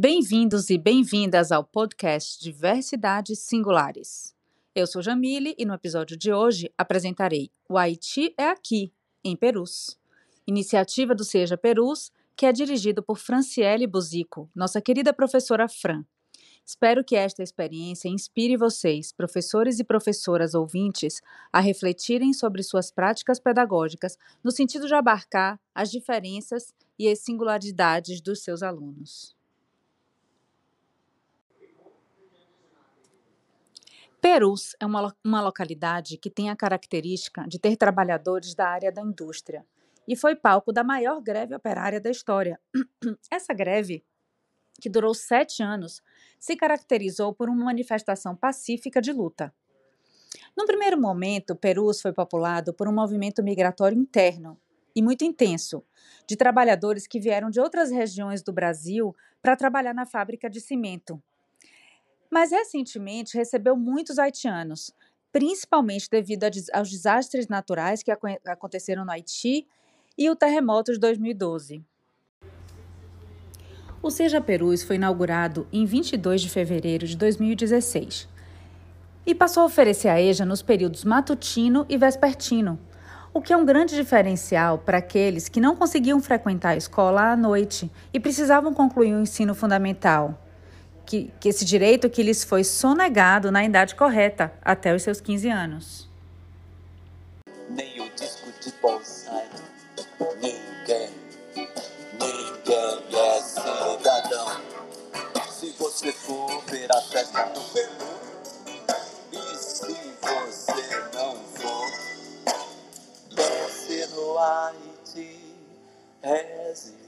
Bem-vindos e bem-vindas ao podcast Diversidades Singulares. Eu sou Jamile e no episódio de hoje apresentarei O Haiti é Aqui, em Perus, iniciativa do Seja Perus, que é dirigido por Franciele Buzico, nossa querida professora Fran. Espero que esta experiência inspire vocês, professores e professoras ouvintes, a refletirem sobre suas práticas pedagógicas no sentido de abarcar as diferenças e as singularidades dos seus alunos. Perus é uma, uma localidade que tem a característica de ter trabalhadores da área da indústria e foi palco da maior greve operária da história. Essa greve, que durou sete anos, se caracterizou por uma manifestação pacífica de luta. No primeiro momento, Perus foi populado por um movimento migratório interno e muito intenso, de trabalhadores que vieram de outras regiões do Brasil para trabalhar na fábrica de cimento mas recentemente recebeu muitos haitianos, principalmente devido aos desastres naturais que aconteceram no Haiti e o terremoto de 2012. O Seja Perus foi inaugurado em 22 de fevereiro de 2016 e passou a oferecer a EJA nos períodos matutino e vespertino, o que é um grande diferencial para aqueles que não conseguiam frequentar a escola à noite e precisavam concluir o ensino fundamental que, que esse direito que lhes foi sonegado na idade correta, até os seus 15 anos. Nem o disco de bonsai, ninguém, ninguém é cidadão. Se você for ver a festa do Peru, e se você não for, pense no Haiti, reze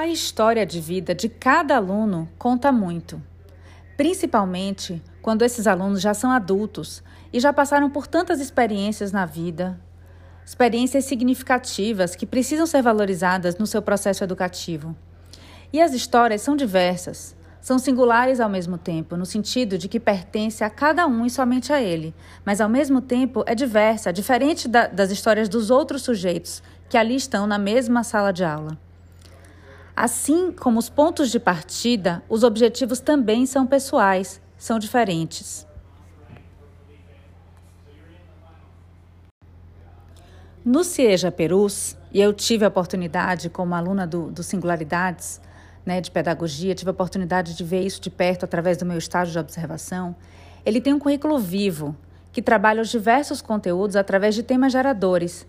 a história de vida de cada aluno conta muito, principalmente quando esses alunos já são adultos e já passaram por tantas experiências na vida, experiências significativas que precisam ser valorizadas no seu processo educativo. E as histórias são diversas, são singulares ao mesmo tempo, no sentido de que pertence a cada um e somente a ele, mas ao mesmo tempo é diversa, diferente da, das histórias dos outros sujeitos que ali estão na mesma sala de aula. Assim como os pontos de partida, os objetivos também são pessoais, são diferentes. No CIEJA Perus, e eu tive a oportunidade, como aluna do, do Singularidades, né, de pedagogia, tive a oportunidade de ver isso de perto através do meu estágio de observação. Ele tem um currículo vivo, que trabalha os diversos conteúdos através de temas geradores,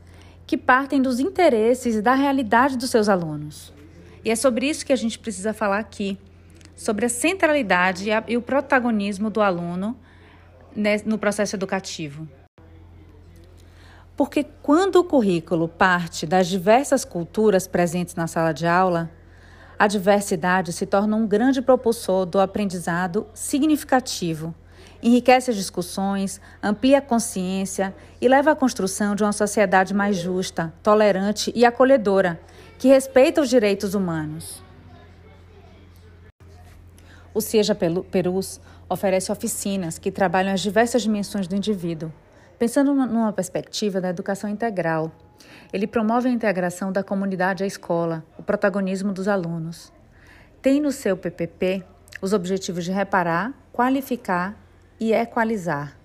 que partem dos interesses e da realidade dos seus alunos. E é sobre isso que a gente precisa falar aqui, sobre a centralidade e, o protagonismo do aluno né, no processo educativo. Porque quando o currículo parte das diversas culturas presentes na sala de aula, a diversidade se torna um grande propulsor do aprendizado significativo, enriquece as discussões, amplia a consciência e leva à construção de uma sociedade mais justa, tolerante e acolhedora, que respeita os direitos humanos. O Seja Perus oferece oficinas que trabalham as diversas dimensões do indivíduo, pensando numa perspectiva da educação integral. Ele promove a integração da comunidade à escola, o protagonismo dos alunos. Tem no seu PPP os objetivos de reparar, qualificar e equalizar.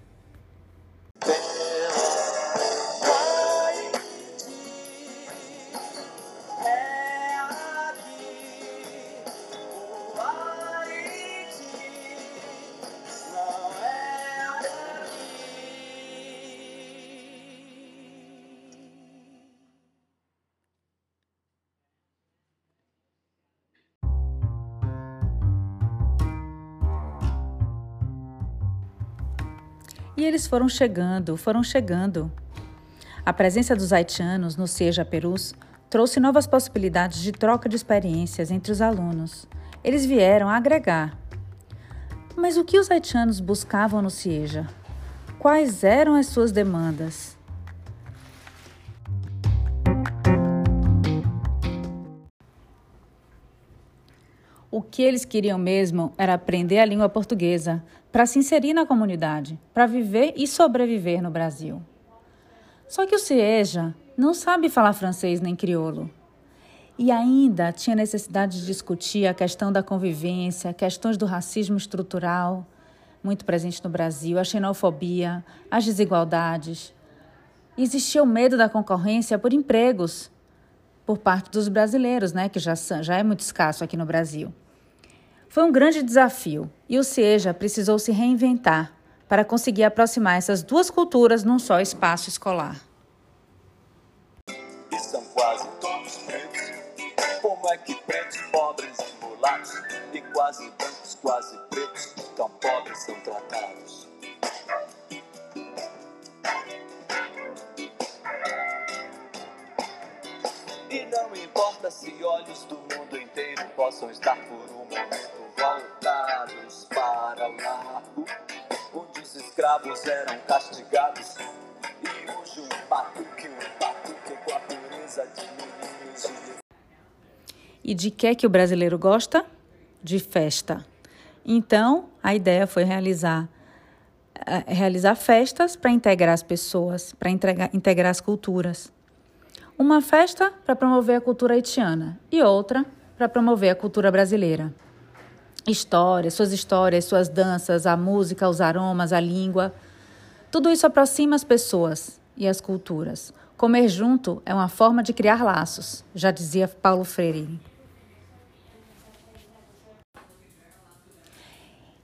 E eles foram chegando, foram chegando. A presença dos haitianos no Seja Perus trouxe novas possibilidades de troca de experiências entre os alunos. Eles vieram agregar. Mas o que os haitianos buscavam no Cieja? Quais eram as suas demandas? Que eles queriam mesmo era aprender a língua portuguesa para se inserir na comunidade, para viver e sobreviver no Brasil. Só que o Cieja não sabe falar francês nem crioulo. E ainda tinha necessidade de discutir a questão da convivência, questões do racismo estrutural, muito presente no Brasil, a xenofobia, as desigualdades. Existia o medo da concorrência por empregos por parte dos brasileiros, né, que já, já é muito escasso aqui no Brasil. Foi um grande desafio e o CIEJA precisou se reinventar para conseguir aproximar essas duas culturas num só espaço escolar. E são quase todos pretos, como é que pretos, pobres e mulatos, e quase brancos, quase pretos, tão pobres são tratados. E não importa se olhos do mundo inteiro possam estar por um momento escravos eram castigados. E hoje um batuque, um batuque com a pureza de meninos. E de que é que o brasileiro gosta? De festa. Então, a ideia foi realizar eh, realizar festas para integrar as pessoas, para integrar as culturas. Uma festa para promover a cultura haitiana e outra para promover a cultura brasileira. Histórias, suas histórias, suas danças, a música, os aromas, a língua. Tudo isso aproxima as pessoas e as culturas. Comer junto é uma forma de criar laços, já dizia Paulo Freire.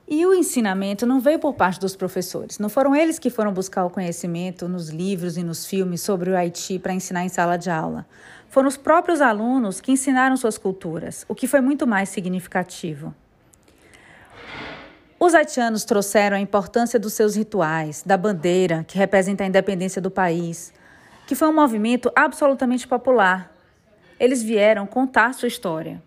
E o ensinamento não veio por parte dos professores. Não foram eles que foram buscar o conhecimento nos livros e nos filmes sobre o Haiti para ensinar em sala de aula. Foram os próprios alunos que ensinaram suas culturas, o que foi muito mais significativo. Os haitianos trouxeram a importância dos seus rituais, da bandeira, que representa a independência do país, que foi um movimento absolutamente popular. Eles vieram contar sua história.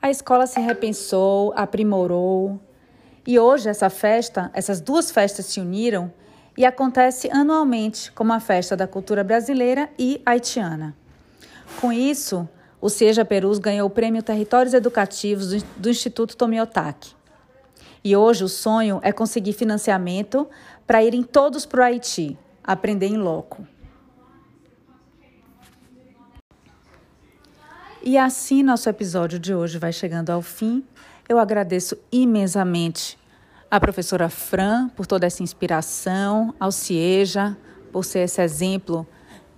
A escola se repensou, aprimorou. E hoje essa festa, essas duas festas se uniram e acontece anualmente como a festa da cultura brasileira e haitiana. Com isso, o Seja Perus ganhou o Prêmio Territórios Educativos do Instituto Tomiotaki. E hoje o sonho é conseguir financiamento para irem todos para o Haiti, aprender em loco. E assim nosso episódio de hoje vai chegando ao fim. Eu agradeço imensamente a professora Fran por toda essa inspiração, ao Cieja por ser esse exemplo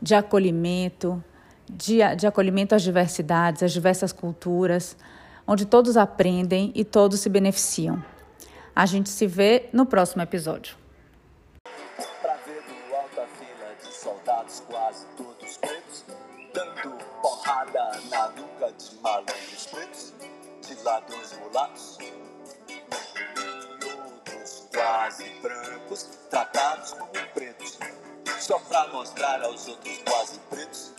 de acolhimento, de, de acolhimento às diversidades, às diversas culturas, onde todos aprendem e todos se beneficiam. A gente se vê no próximo episódio. Pra ver do alto a fila de soldados quase todos pretos, dando porrada na nuca de malandros pretos, de ladrões mulatos. Quase brancos, tratados como pretos, só pra mostrar aos outros quase pretos